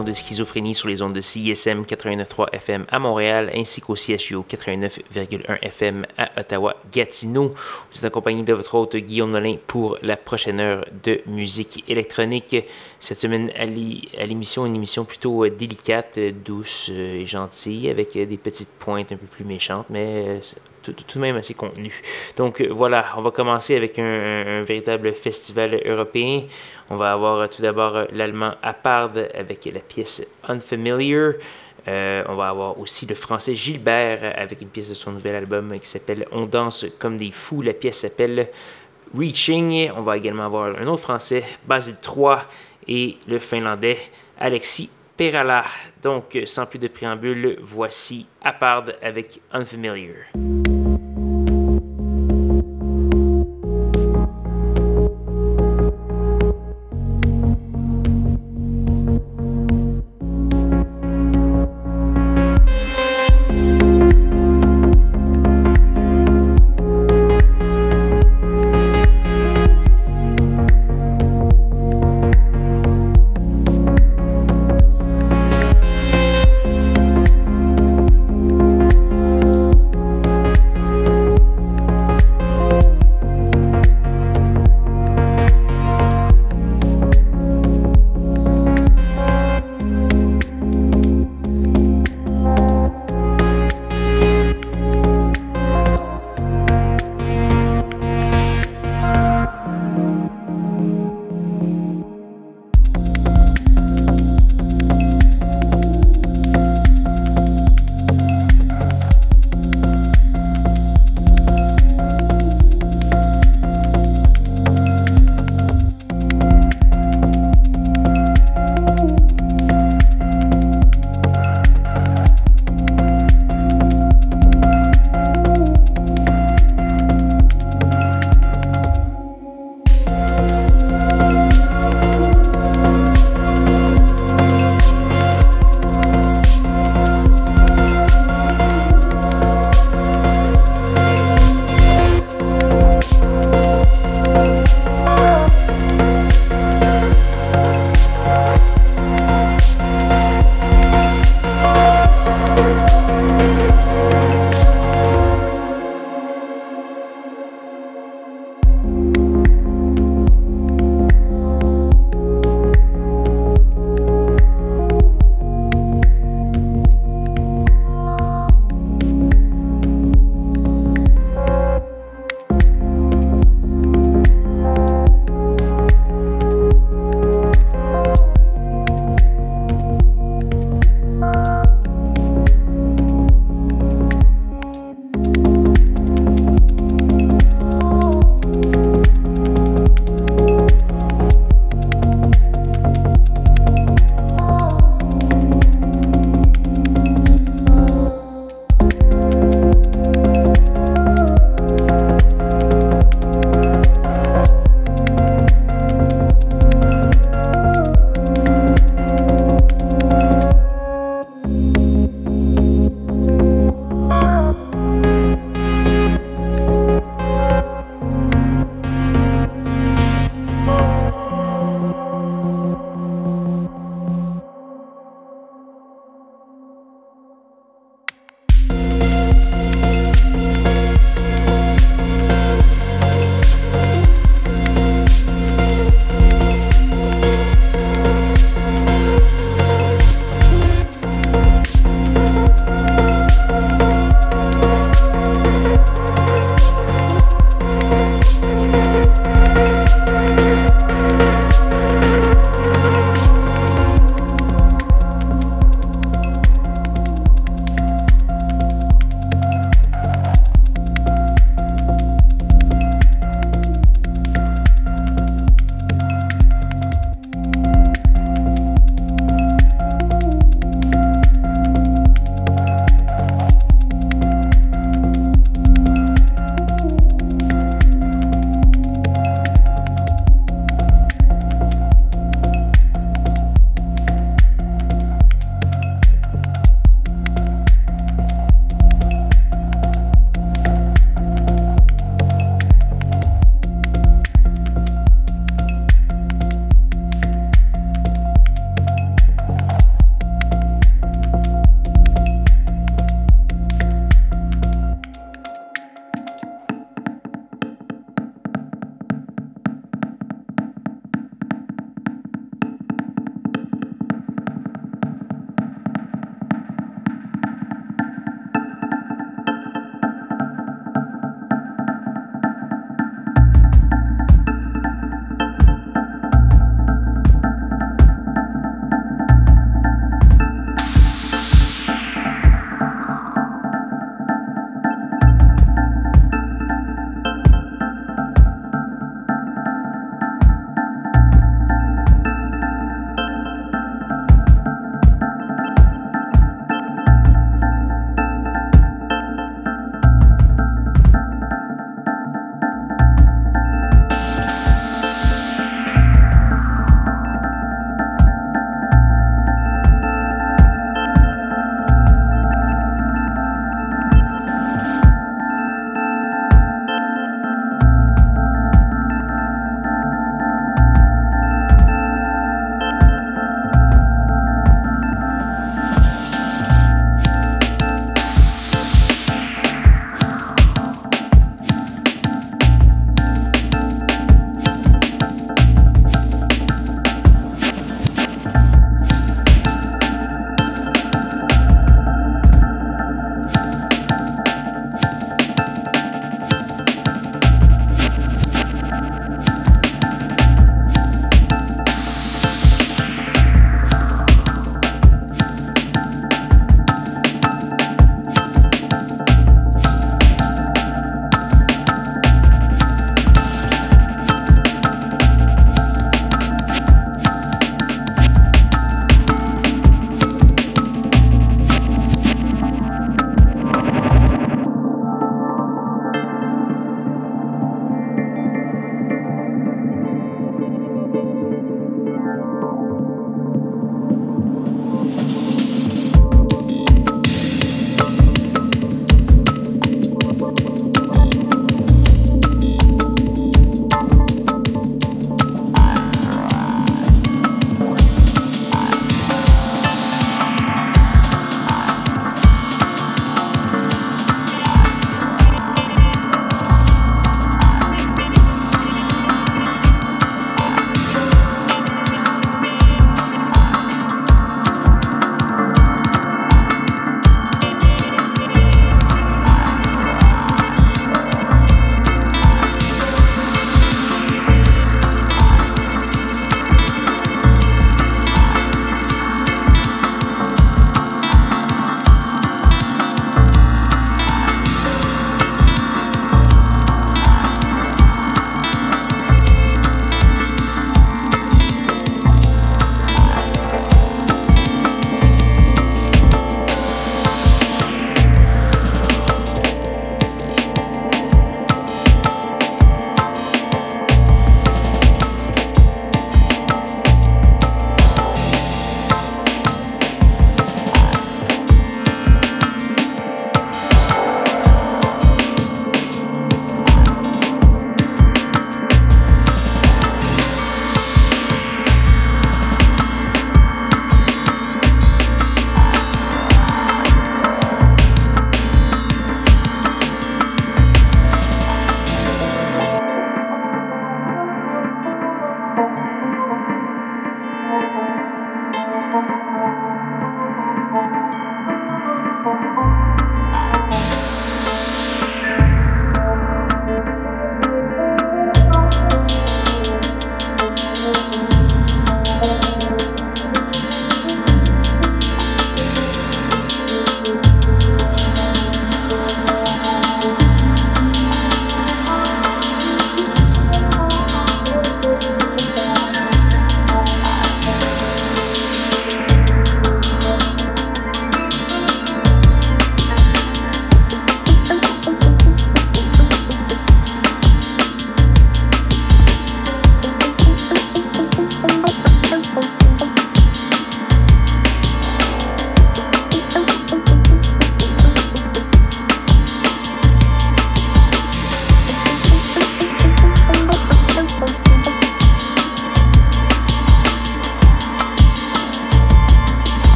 De Schizophrénie sur les ondes de CISM 89.3 FM à Montréal ainsi qu'au CHU 89.1 FM à Ottawa-Gatineau. Vous êtes accompagné de votre hôte Guillaume Nolin pour la prochaine heure de musique électronique. Cette semaine à l'émission, une émission plutôt euh, délicate, douce euh, et gentille avec euh, des petites pointes un peu plus méchantes, mais tout, de même assez contenu. Donc voilà, on va commencer avec un véritable festival européen. On va avoir euh, tout d'abord euh, l'allemand Apard avec la pièce Unfamiliar. Euh, on va avoir aussi le français Gilbert avec une pièce de son nouvel album qui s'appelle On danse comme des fous. La pièce s'appelle Reaching. On va également avoir un autre français, Basile 3, et le finlandais Alexis Perala. Donc, sans plus de préambule, voici Apard avec Unfamiliar.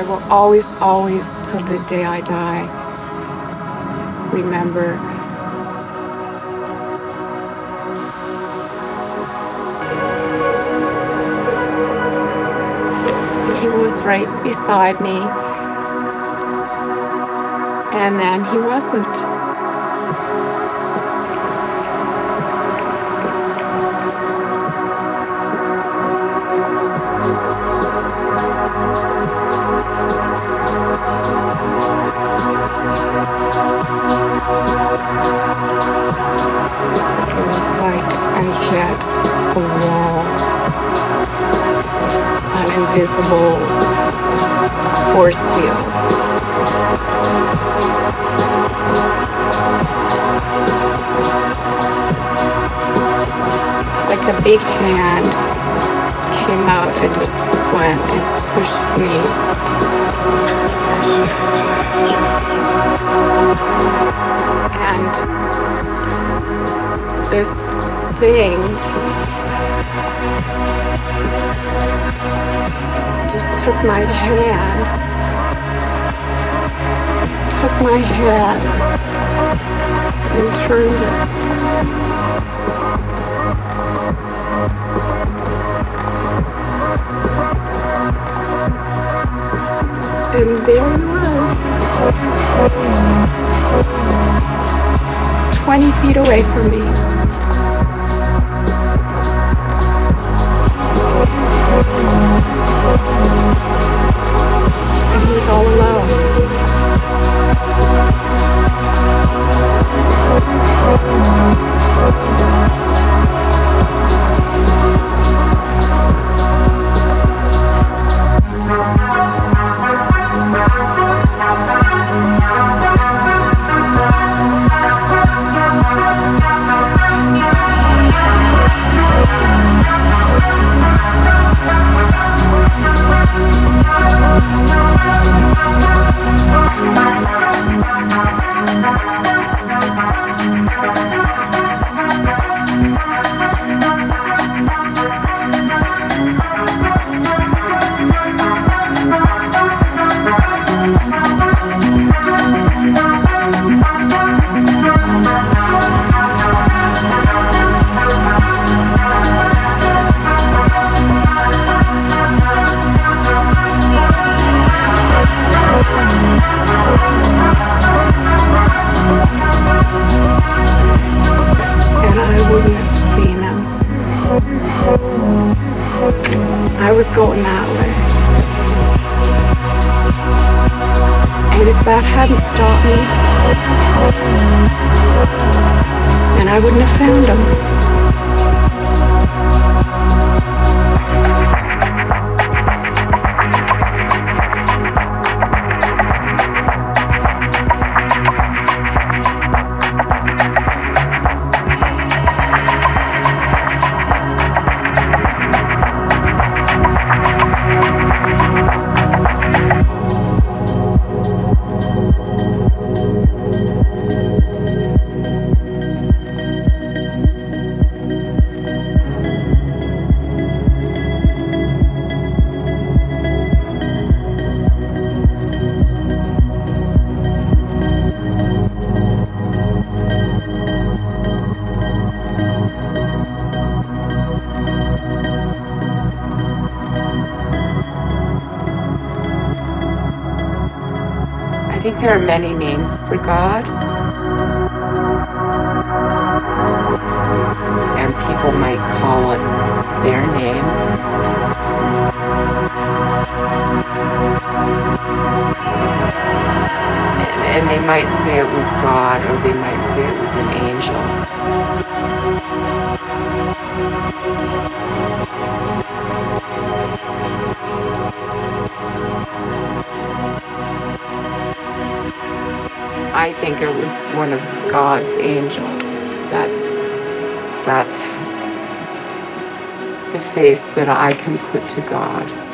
I will always, always, till the day I die, remember he was right beside me, and then he wasn't. Invisible force field. Like a big hand came out and just went and pushed me. And this thing just took my hand, took my head, and turned it. And there he was, 20 feet away from me. Thank you. Might say it was God or they might say it was an angel. I think it was one of God's angels. That's that's the face that I can put to God.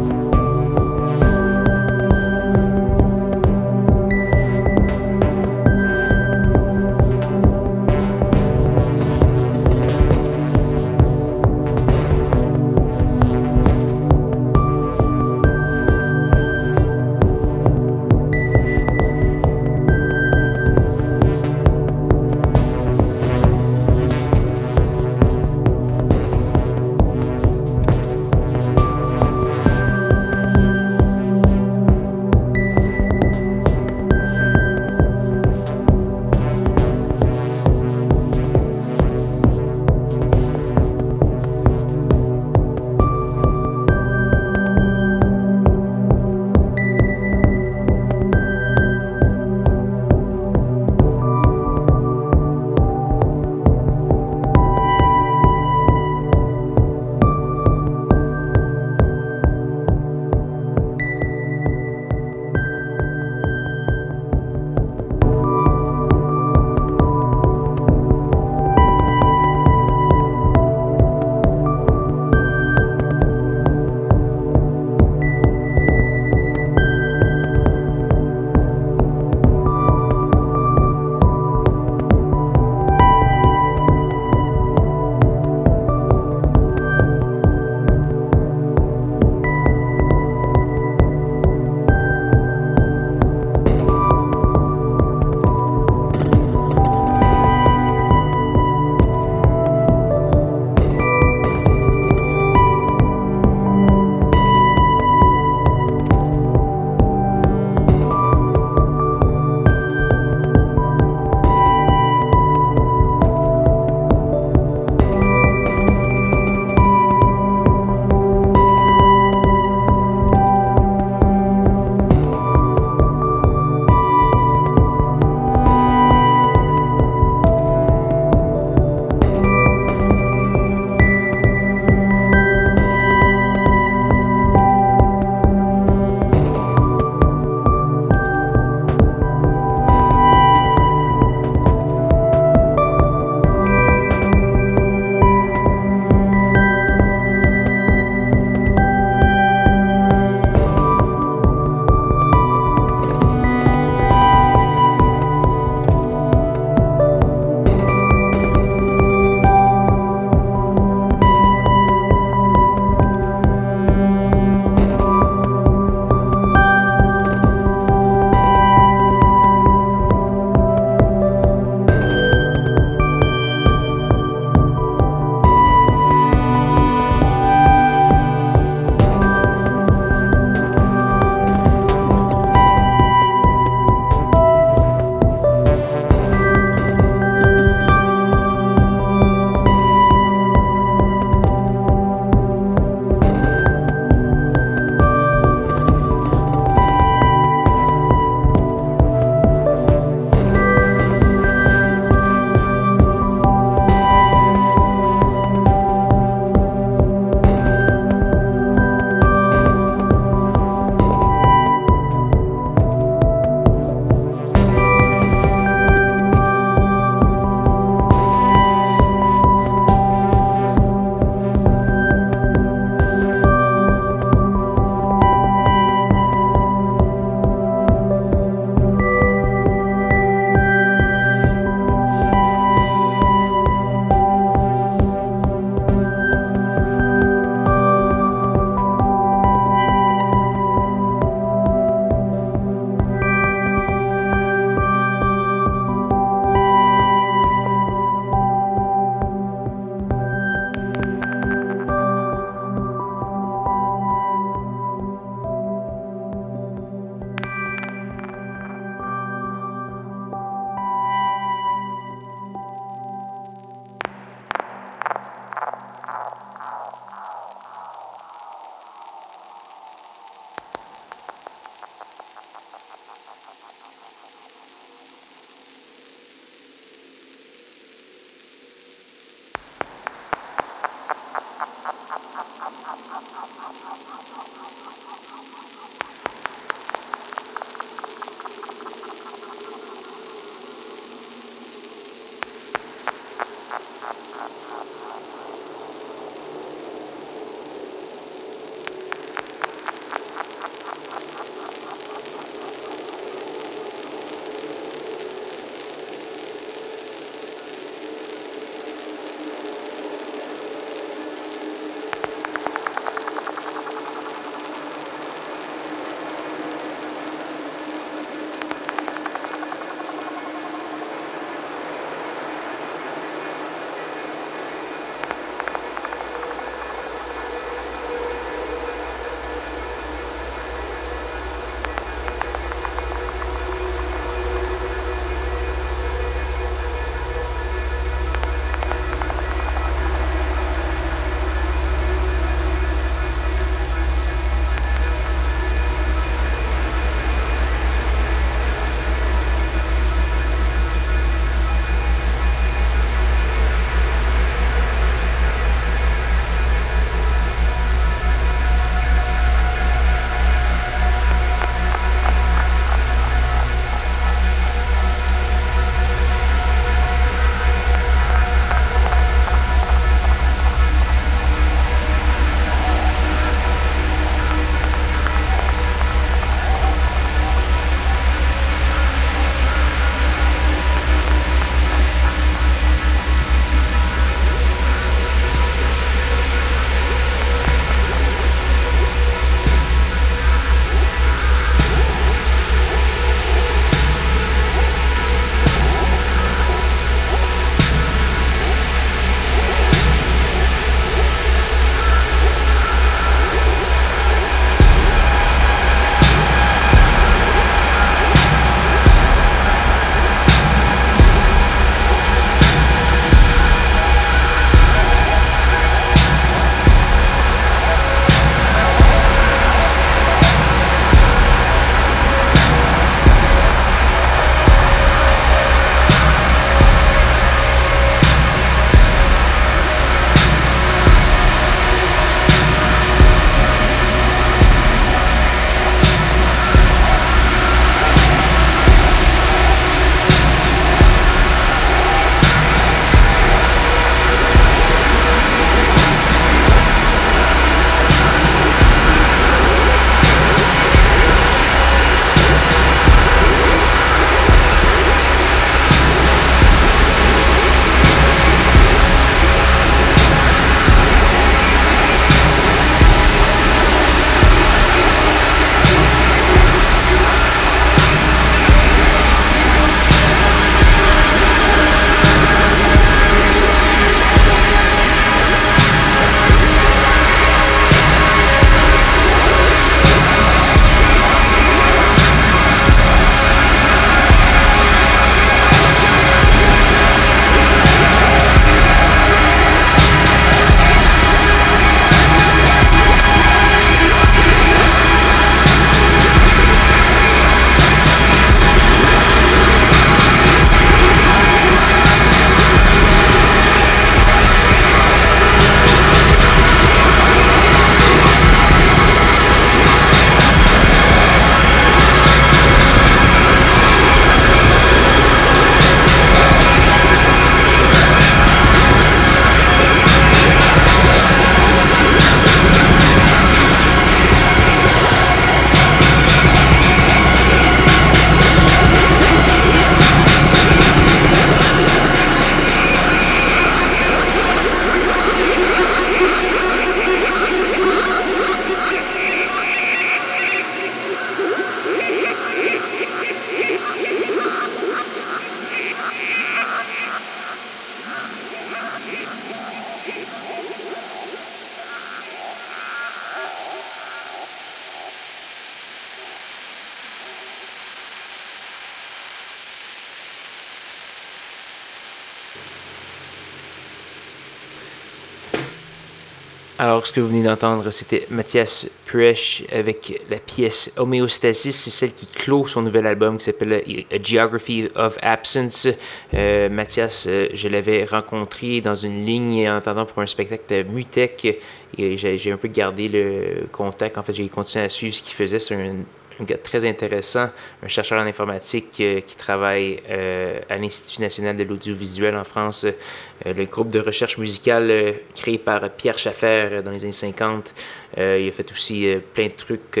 Que vous venez d'entendre, c'était Mathias Puresh avec la pièce Homéostasis. C'est celle qui clôt son nouvel album qui s'appelle A Geography of Absence. Euh, Mathias, euh, je l'avais rencontré dans une ligne en attendant pour un spectacle de Mutec. Et j'ai un peu gardé le contact. En fait, j'ai continué à suivre ce qu'il faisait. C'est un un gars très intéressant, un chercheur en informatique euh, qui travaille euh, à l'Institut national de l'audiovisuel en France, euh, le groupe de recherche musicale créé par Pierre Schaffer dans les années 50. il a fait aussi plein de trucs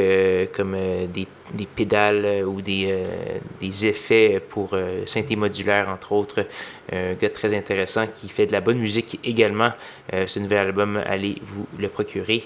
comme des, des, pédales ou des, des, effets pour synthé modulaire, entre autres. un gars très intéressant qui fait de la bonne musique également. ce nouvel album, allez vous le procurer.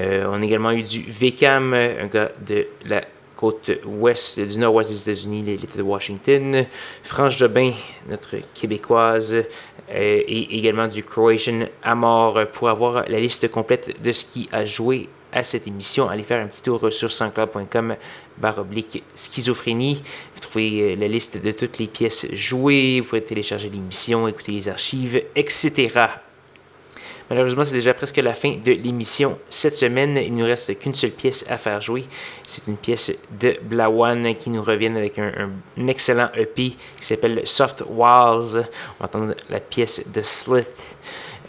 on a également eu du VCAM, un gars de la côte ouest du nord-ouest des États-Unis, l'État de Washington. France Jobin, notre québécoise, euh, et également du Croatian Amor. Pour avoir la liste complète de ce qui a joué à cette émission, allez faire un petit tour sur sanscloud.com barre oblique schizophrénie. Vous trouvez euh, la liste de toutes les pièces jouées, vous pouvez télécharger l'émission, écouter les archives, etc. Malheureusement, c'est déjà presque la fin de l'émission. Cette semaine, il ne nous reste qu'une seule pièce à faire jouer. C'est une pièce de Blawan qui nous revient avec un, excellent EP qui s'appelle Soft Walls. On va entendre la pièce de Slith.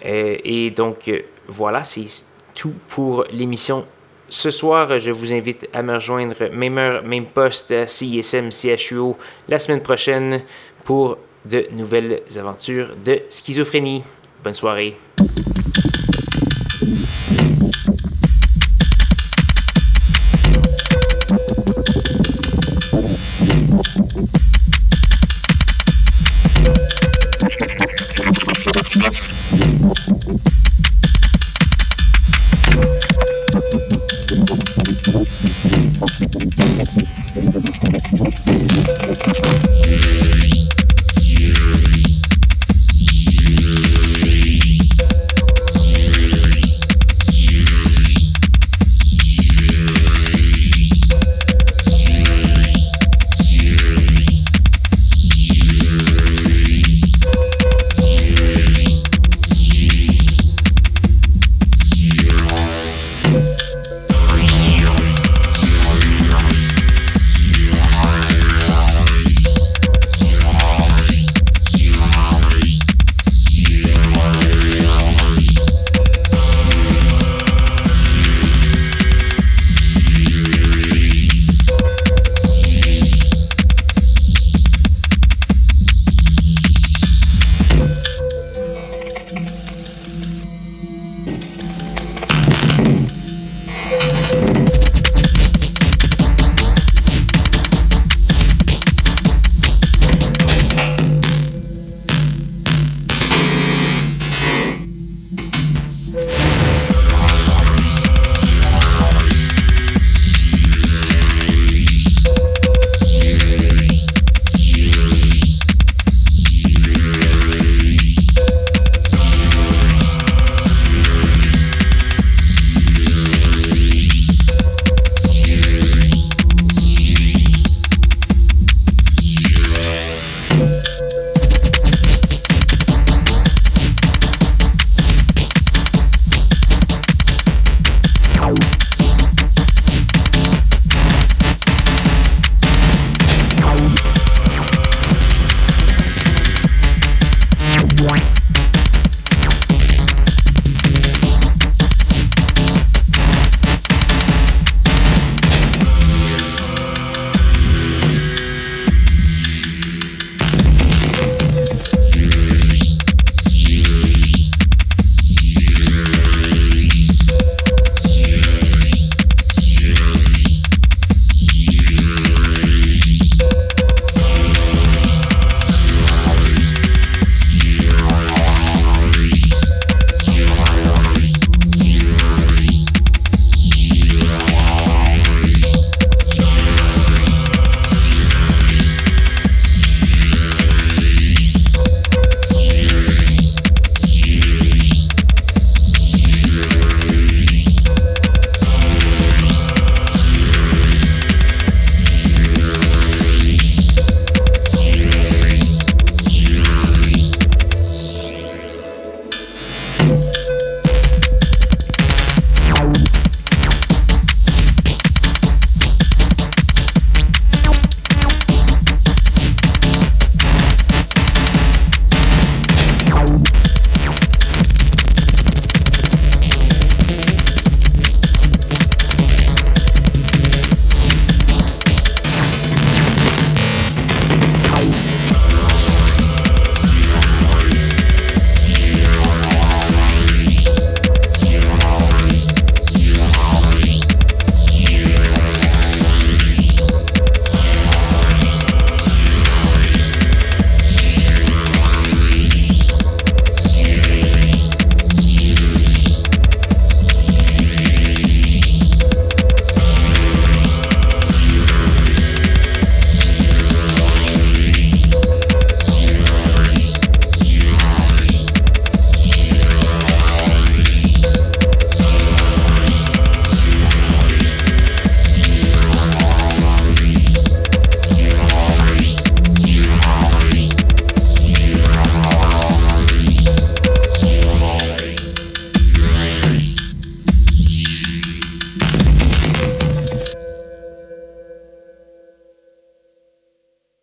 Euh, et donc, euh, voilà, c'est tout pour l'émission ce soir, je vous invite à me rejoindre même heure, même poste à CISM CHUO la semaine prochaine pour de nouvelles aventures de schizophrénie. Bonne soirée.